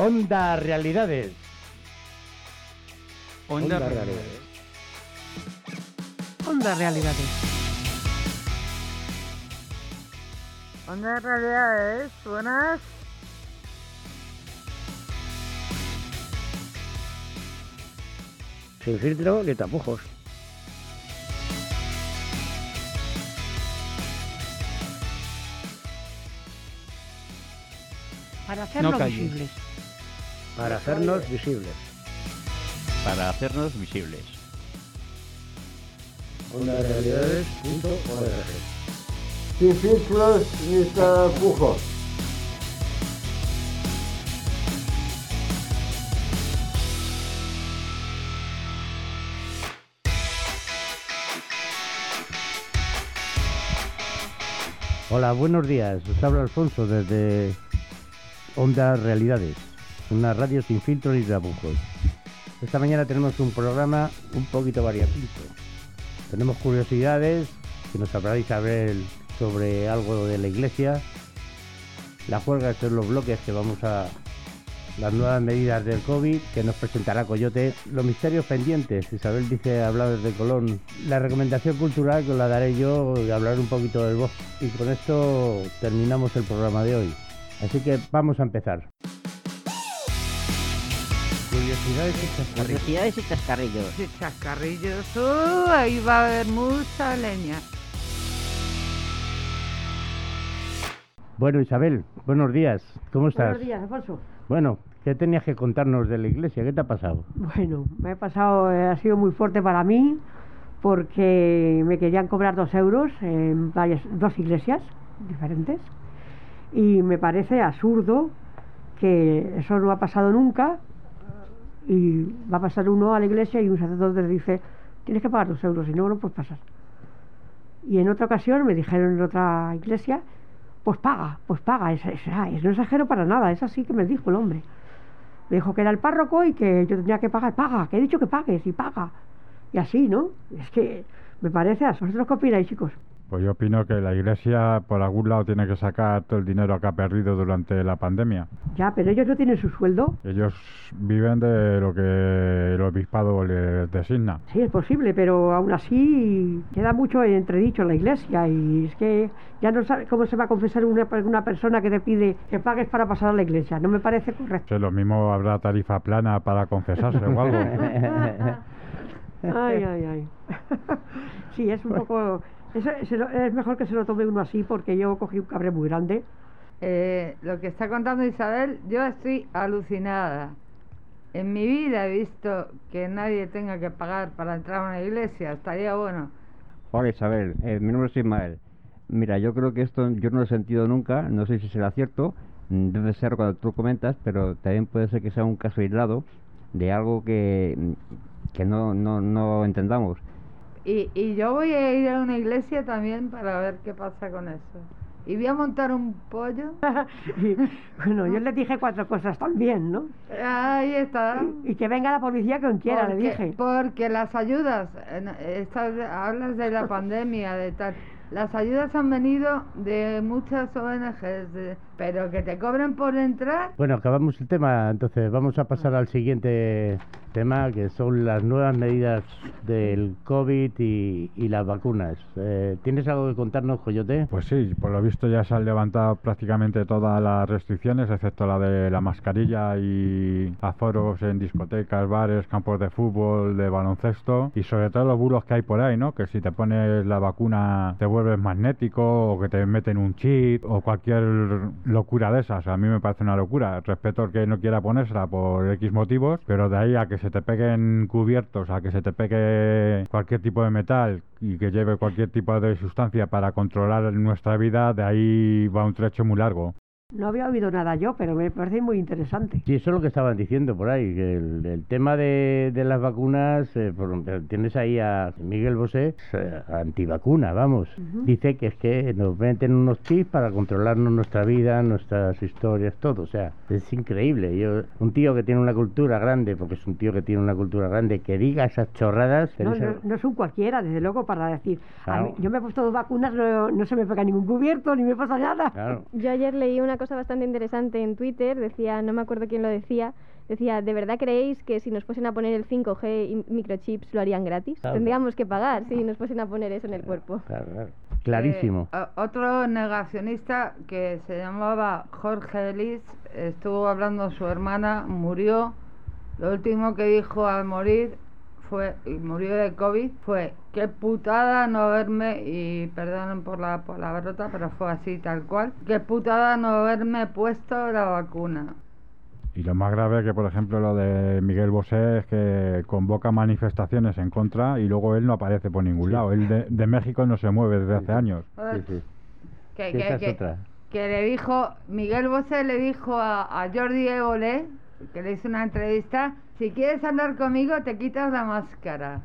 Onda Realidades. Onda, Onda Realidades. Onda Realidades. Onda Realidades, buenas. Sin filtro ni tapujos. Para hacerlo calles. visibles. Para hacernos visibles. Para hacernos visibles. OndaRealidades.org Sin filtros ni tapujos. Hola, buenos días. Os habla Alfonso desde Onda Realidades, una radio sin filtro ni tapujos. Esta mañana tenemos un programa un poquito variopinto. Tenemos curiosidades que nos hablará Isabel sobre algo de la iglesia, la juerga en los bloques que vamos a las nuevas medidas del COVID que nos presentará Coyote, los misterios pendientes, Isabel dice hablar desde Colón, la recomendación cultural que os la daré yo y hablar un poquito del bosque. Y con esto terminamos el programa de hoy. Así que vamos a empezar. Curiosidades y chascarrillos. Curiosidades y chascarrillos. Sí, chascarrillos. Uh, ahí va a haber mucha leña. Bueno, Isabel, buenos días. ¿Cómo estás? Buenos días, Alfonso. Bueno, ¿qué tenías que contarnos de la iglesia? ¿Qué te ha pasado? Bueno, me ha pasado, eh, ha sido muy fuerte para mí porque me querían cobrar dos euros en varias, dos iglesias diferentes y me parece absurdo que eso no ha pasado nunca y va a pasar uno a la iglesia y un sacerdote le dice tienes que pagar dos euros y no, no puedes pasar. Y en otra ocasión me dijeron en otra iglesia pues paga, pues paga, es, es- ah, es- no exagero para nada, es así que me dijo el hombre. Me dijo que era el párroco y que yo tenía que pagar, paga, que he dicho que pagues y paga. Y así, ¿no? Es que me parece, ¿a vosotros qué opináis, chicos? Pues yo opino que la Iglesia por algún lado tiene que sacar todo el dinero que ha perdido durante la pandemia. Ya, pero ellos no tienen su sueldo. Ellos viven de lo que el obispado les designa. Sí, es posible, pero aún así queda mucho entredicho en la iglesia y es que ya no sabe cómo se va a confesar una, una persona que te pide que pagues para pasar a la iglesia. No me parece correcto. Sé, lo mismo habrá tarifa plana para confesarse o algo. Ay, ay, ay. Sí, es un poco... eso- se lo- es mejor que se lo tome uno así porque yo cogí un cabré muy grande. Eh, lo que está contando Isabel, yo estoy alucinada. En mi vida he visto que nadie tenga que pagar para entrar a una iglesia. Estaría bueno. Hola Isabel, eh, mi nombre es Ismael. Mira, yo creo que esto yo no lo he sentido nunca, no sé si será cierto, mm, debe ser cuando tú comentas, pero también puede ser que sea un caso aislado de algo que, mm, que no, no, no entendamos. Y, y yo voy a ir a una iglesia también para ver qué pasa con eso. Y voy a montar un pollo. Y, bueno, yo le dije cuatro cosas también, ¿no? Ahí está. Y que venga la policía quien quiera, le dije. Porque las ayudas, estas, hablas de la pandemia, de tal. Las ayudas han venido de muchas ONGs, de- pero que te cobren por entrar. Bueno, acabamos el tema, entonces vamos a pasar al siguiente tema, que son las nuevas medidas del COVID y, y las vacunas. Eh, ¿Tienes algo que contarnos, Coyote? Pues sí, por lo visto ya se han levantado prácticamente todas las restricciones, excepto la de la mascarilla y aforos en discotecas, bares, campos de fútbol, de baloncesto y sobre todo los bulos que hay por ahí, ¿no? Que si te pones la vacuna te vuelves magnético o que te meten un chip o cualquier locura de esas. A mí me parece una locura. Respeto al que no quiera ponérsela por X motivos, pero de ahí a que se te peguen cubiertos, a que se te pegue cualquier tipo de metal y que lleve cualquier tipo de sustancia para controlar nuestra vida, de ahí va un trecho muy largo. No había oído nada yo, pero me parece muy interesante. Sí, eso es lo que estaban diciendo por ahí, que el, el tema de, de las vacunas, eh, por- tienes ahí a Miguel Bosé, eh, antivacuna, vamos. Dice que es que nos meten unos chips para controlarnos nuestra vida, nuestras historias, todo. O sea, es increíble. Yo, un tío que tiene una cultura grande, porque es un tío que tiene una cultura grande, que diga esas chorradas. No, no, no es un cualquiera, desde luego, para decir. a Claro. mí- yo me he puesto dos vacunas, no, no se me pega ningún cubierto, ni me pasa nada. Claro. Yo ayer leí una cosa bastante interesante en Twitter, decía, no me acuerdo quién lo decía, decía, ¿de verdad creéis que si nos fuesen a poner el 5G y microchips lo harían gratis? Claro. Tendríamos que pagar si nos fuesen a poner eso en el cuerpo. Claro, claro. Clarísimo. Eh, otro negacionista que se llamaba Jorge Elis estuvo hablando su hermana, murió. Lo último que dijo al morir fue, y murió de COVID, fue qué putada no verme, y perdonen por la palabrota, pero fue así tal cual, qué putada no haberme puesto la vacuna. Y lo más grave que, por ejemplo, lo de Miguel Bosé es que convoca manifestaciones en contra y luego él no aparece por ningún Sí. lado. Él de, de México no se mueve desde hace años. Sí. Que, Sí, que- esa es que- otra. que le dijo, Miguel Bosé le dijo a, a Jordi Évole, que le hizo una entrevista, si quieres hablar conmigo te quitas la máscara.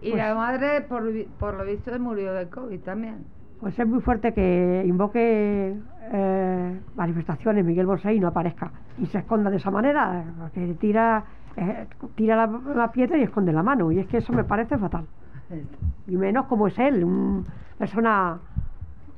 Y Pues- la madre, por, por lo visto, murió de COVID también. Pues es muy fuerte que invoque eh, manifestaciones Miguel Bosé y no aparezca. Y se esconda de esa manera, porque tira, eh, tira la, la piedra y esconde la mano. Y es que eso me parece fatal. Y menos como es él, una persona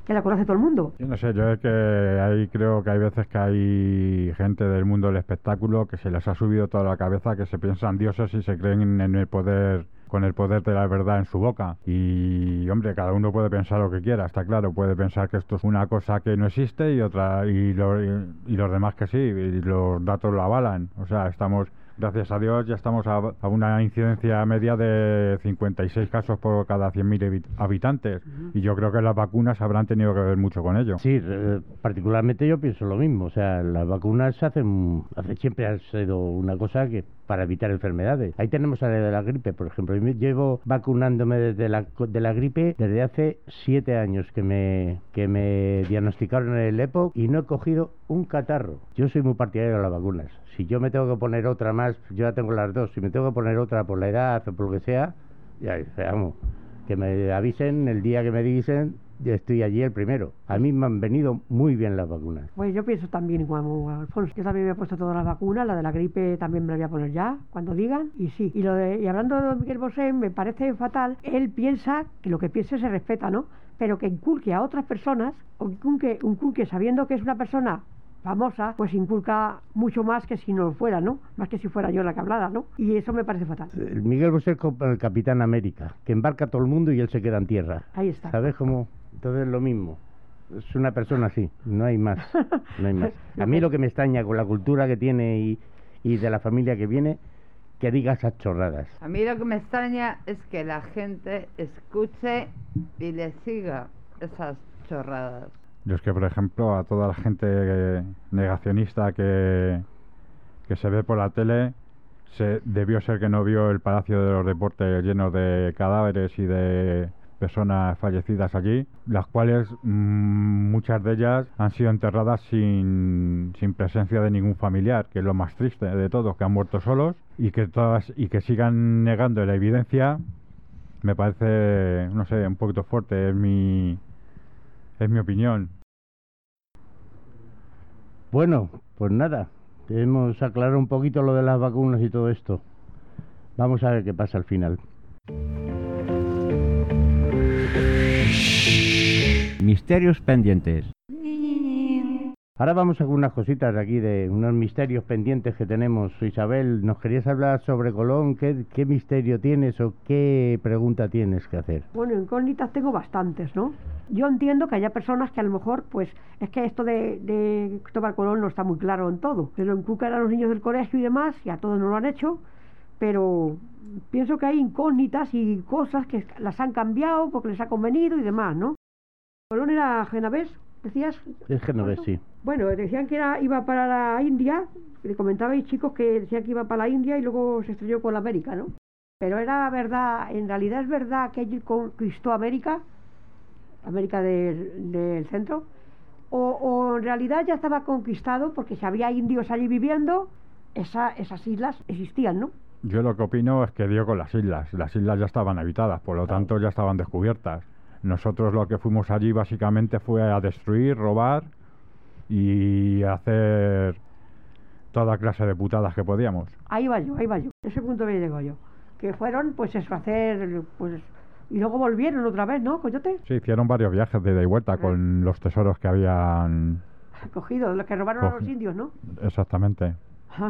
que la conoce todo el mundo. Yo no sé, yo es que ahí creo que hay veces que hay gente del mundo del espectáculo que se les ha subido toda la cabeza, que se piensan dioses y se creen en el poder con el poder de la verdad en su boca. Y hombre, cada uno puede pensar lo que quiera, está claro, puede pensar que esto es una cosa que no existe y otra y, lo- y- y los demás que sí, y los datos lo avalan. O sea, estamos Gracias a Dios ya estamos a, a una incidencia media de 56 casos por cada 100.000 habi- habitantes y yo creo que las vacunas habrán tenido que ver mucho con ello. Sí, eh, particularmente yo pienso lo mismo. O sea, las vacunas hacen, hace, siempre ha sido una cosa que para evitar enfermedades. Ahí tenemos la de la gripe, por ejemplo. Yo llevo vacunándome desde la, de la gripe desde hace siete años que me, que me diagnosticaron el EPOC y no he cogido un catarro. Yo soy muy partidario de las vacunas. Si yo me tengo que poner otra más, yo ya tengo las dos. Si me tengo que poner otra por la edad o por lo que sea, ya, vamos, que me avisen el día que me dicen, yo estoy allí el primero. A mí me han venido muy bien las vacunas. Pues yo pienso también como Alfonso. Yo también me he puesto todas las vacunas, la de la gripe también me la voy a poner ya, cuando digan, y sí. Y, lo de, y hablando de Miguel Bosé, me parece fatal. Él piensa que lo que piense se respeta, ¿no? Pero que inculque a otras personas, o que inculque, inculque sabiendo que es una persona famosa, pues inculca mucho más que si no lo fuera, ¿no? Más que si fuera yo la que hablara, ¿no? Y eso me parece fatal. El Miguel Bosé es como el Capitán América, que embarca a todo el mundo y él se queda en tierra. Ahí está. ¿Sabes cómo? Entonces lo mismo. Es una persona así, no hay más. No hay más. A mí lo que me extraña con la cultura que tiene y, y de la familia que viene, que diga esas chorradas. A mí lo que me extraña es que la gente escuche y le siga esas chorradas. Yo es que, por ejemplo, a toda la gente negacionista que, que se ve por la tele, se, debió ser que no vio el Palacio de los Deportes lleno de cadáveres y de personas fallecidas allí, las cuales mm, muchas de ellas han sido enterradas sin, sin presencia de ningún familiar, que es lo más triste de todo, que han muerto solos y que todas y que sigan negando la evidencia, me parece, no sé, un poquito fuerte, es mi es mi opinión. Bueno, pues nada, hemos aclarado un poquito lo de las vacunas y todo esto. Vamos a ver qué pasa al final. Misterios pendientes. Ahora vamos a con unas cositas de aquí, de unos misterios pendientes que tenemos. Isabel, ¿nos querías hablar sobre Colón? ¿Qué, qué misterio tienes o qué pregunta tienes que hacer? Bueno, incógnitas tengo bastantes, ¿no? Yo entiendo que haya personas que a lo mejor, pues, es que esto de, de Cristóbal Colón no está muy claro en todo. Se lo inculcan a los niños del colegio y demás, y a todos no lo han hecho, pero pienso que hay incógnitas y cosas que las han cambiado porque les ha convenido y demás, ¿no? Colón era genovés, decías. Es genovés, sí. Bueno, decían que era, iba para la India, le comentabais chicos que decían que iba para la India y luego se estrelló con la América, ¿no? Pero era verdad, en realidad es verdad que él conquistó América, América del, del centro, o, o en realidad ya estaba conquistado porque si había indios allí viviendo, esa, esas islas existían, ¿no? Yo lo que opino es que dio con las islas. Las islas ya estaban habitadas, por lo tanto ya estaban descubiertas. Nosotros lo que fuimos allí básicamente fue a destruir, robar y hacer toda clase de putadas que podíamos. Ahí va yo, ahí va yo, ese punto me llego yo. Que fueron, pues eso, a hacer, pues, y luego volvieron otra vez, ¿no, Coyote? Sí, hicieron varios viajes de ida y vuelta con los tesoros que habían Cogido, los que robaron a los indios, ¿no? Exactamente.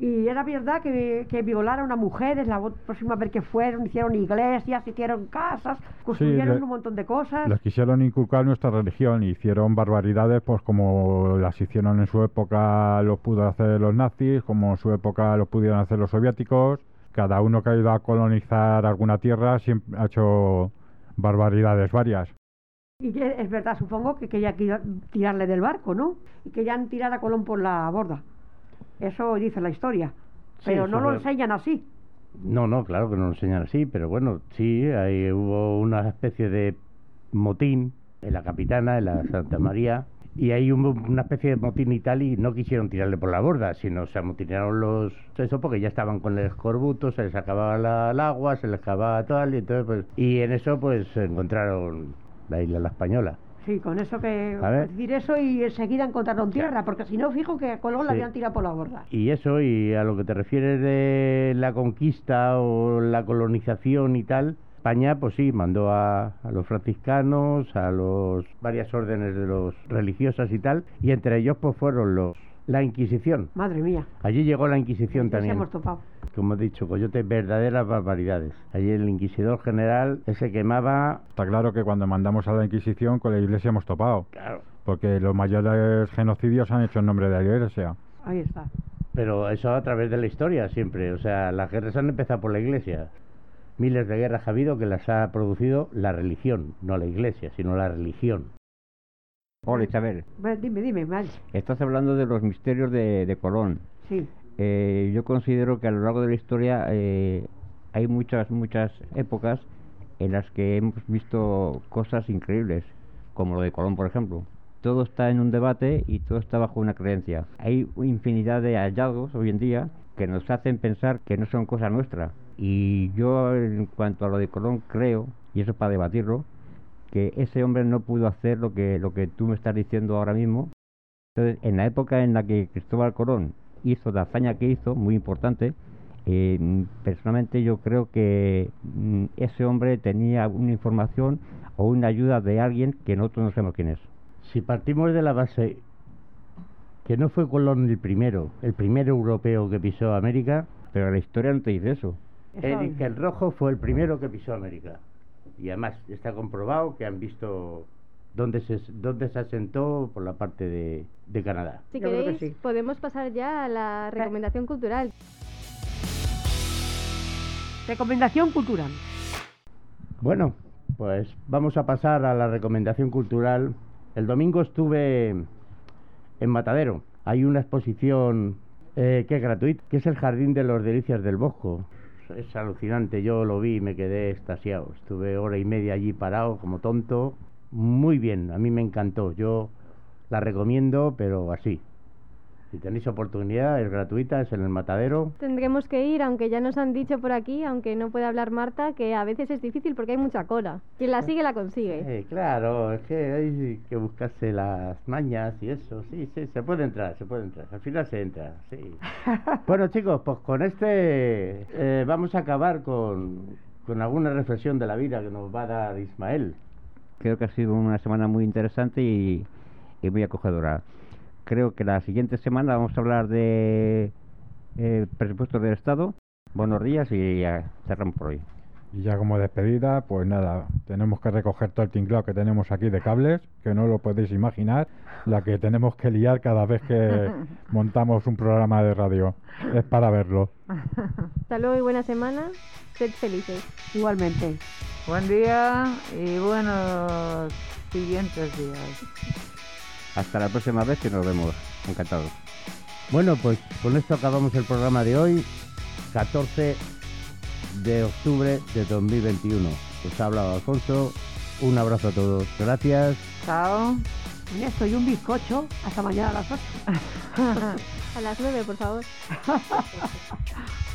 y era verdad que, que violaron a una mujer, es la próxima vez que fueron, hicieron iglesias, hicieron casas, construyeron le- un montón de cosas. Les quisieron inculcar nuestra religión y hicieron barbaridades, pues como las hicieron en su época, los pudo hacer los nazis, como en su época los pudieron hacer los soviéticos. Cada uno que ha ido a colonizar alguna tierra siempre ha hecho barbaridades varias. Y es verdad, supongo que querían quira- tirarle del barco, ¿no? Y querían tirar a Colón por la borda. Eso dice la historia. Sí, Pero no lo enseñan así. No, no, claro que no lo enseñan así, pero bueno, sí, ahí hubo una especie de motín en la Capitana, en la Santa María, y ahí hubo una especie de motín y tal, y no quisieron tirarle por la borda, sino se amotinaron los... Eso porque ya estaban con el escorbuto, se les acababa la- el agua, se les acababa tal, y entonces pues... Y en eso pues encontraron la isla La Española. Sí, con eso que... Ver. Decir eso y enseguida encontraron tierra, porque si no, fijo que a Colón la Sí. habían tirado por la borda. Y eso, y a lo que te refieres de la conquista o la colonización y tal, España, pues sí, mandó a, a los franciscanos, a los varias órdenes de los religiosas y tal, y entre ellos pues fueron los la Inquisición. Madre mía. Allí llegó la Inquisición también. hemos topado. Como he dicho, coyote, verdaderas barbaridades. Allí el inquisidor general ese quemaba, Está claro que cuando mandamos a la Inquisición con la Iglesia hemos topado, claro, porque los mayores genocidios se han hecho en nombre de la Iglesia. Ahí está. Pero eso a través de la historia siempre. O sea, las guerras han empezado por la iglesia. Miles de guerras ha habido que las ha producido la religión, no la iglesia, sino la religión. Hola Isabel, Dime, dime, mal. estás hablando de los misterios de, de Colón. Sí. Eh, yo considero que a lo largo de la historia eh, hay muchas, muchas épocas en las que hemos visto cosas increíbles, como lo de Colón, por ejemplo. Todo está en un debate y todo está bajo una creencia. Hay infinidad de hallazgos hoy en día que nos hacen pensar que no son cosa nuestra. Y yo, en cuanto a lo de Colón, creo, y eso para debatirlo, que ese hombre no pudo hacer lo que, lo que tú me estás diciendo ahora mismo, entonces, en la época en la que Cristóbal Colón hizo la hazaña que hizo, muy importante, eh, personalmente yo creo que mm, ese hombre tenía una información o una ayuda de alguien que nosotros no sabemos quién es. Si partimos de la base que no fue Colón el primero, el primer europeo que pisó América, Pero la historia no te dice eso. Que el rojo fue el primero que pisó América. Y además está comprobado que han visto dónde se, dónde se asentó por la parte de, de Canadá. Si Yo creo que queréis, sí. podemos pasar ya a la recomendación cultural. Recomendación cultural. Bueno, pues vamos a pasar a la recomendación cultural. El domingo estuve en Matadero. Hay una exposición eh, que es gratuita, que es el Jardín de los Delicias del Bosco. Es alucinante, yo lo vi y me quedé extasiado. Estuve hora y media allí parado como tonto. Muy bien, a mí me encantó. Yo la recomiendo, pero así. Si tenéis oportunidad, es gratuita, es en el Matadero. Tendremos que ir, aunque ya nos han dicho por aquí, aunque no puede hablar Marta, que a veces es difícil porque hay mucha cola. Quien la sigue la consigue. Eh, claro, es que hay que buscarse las mañas y eso. Sí, sí, se puede entrar, se puede entrar. Al final se entra, sí. bueno, chicos, pues con este eh, vamos a acabar con, con alguna reflexión de la vida que nos va a dar Ismael. Creo que ha sido una semana muy interesante y, muy acogedora. Creo que la siguiente semana vamos a hablar de eh, presupuestos del Estado. Buenos días y ya cerramos por hoy. Y ya como despedida, pues nada, tenemos que recoger todo el tinglado que tenemos aquí de cables, que no lo podéis imaginar, la que tenemos que liar cada vez que montamos un programa de radio. Es para verlo. Hasta luego y buena semana. Sed felices. Igualmente. Buen día y buenos siguientes días. Hasta la próxima vez que nos vemos. Encantados. Bueno, pues con esto acabamos el programa de hoy, 14 de octubre de 2021. Os ha hablado Alfonso. Un abrazo a todos. Gracias. Chao. Con esto y un bizcocho. Hasta mañana a las 8. A las nueve, por favor.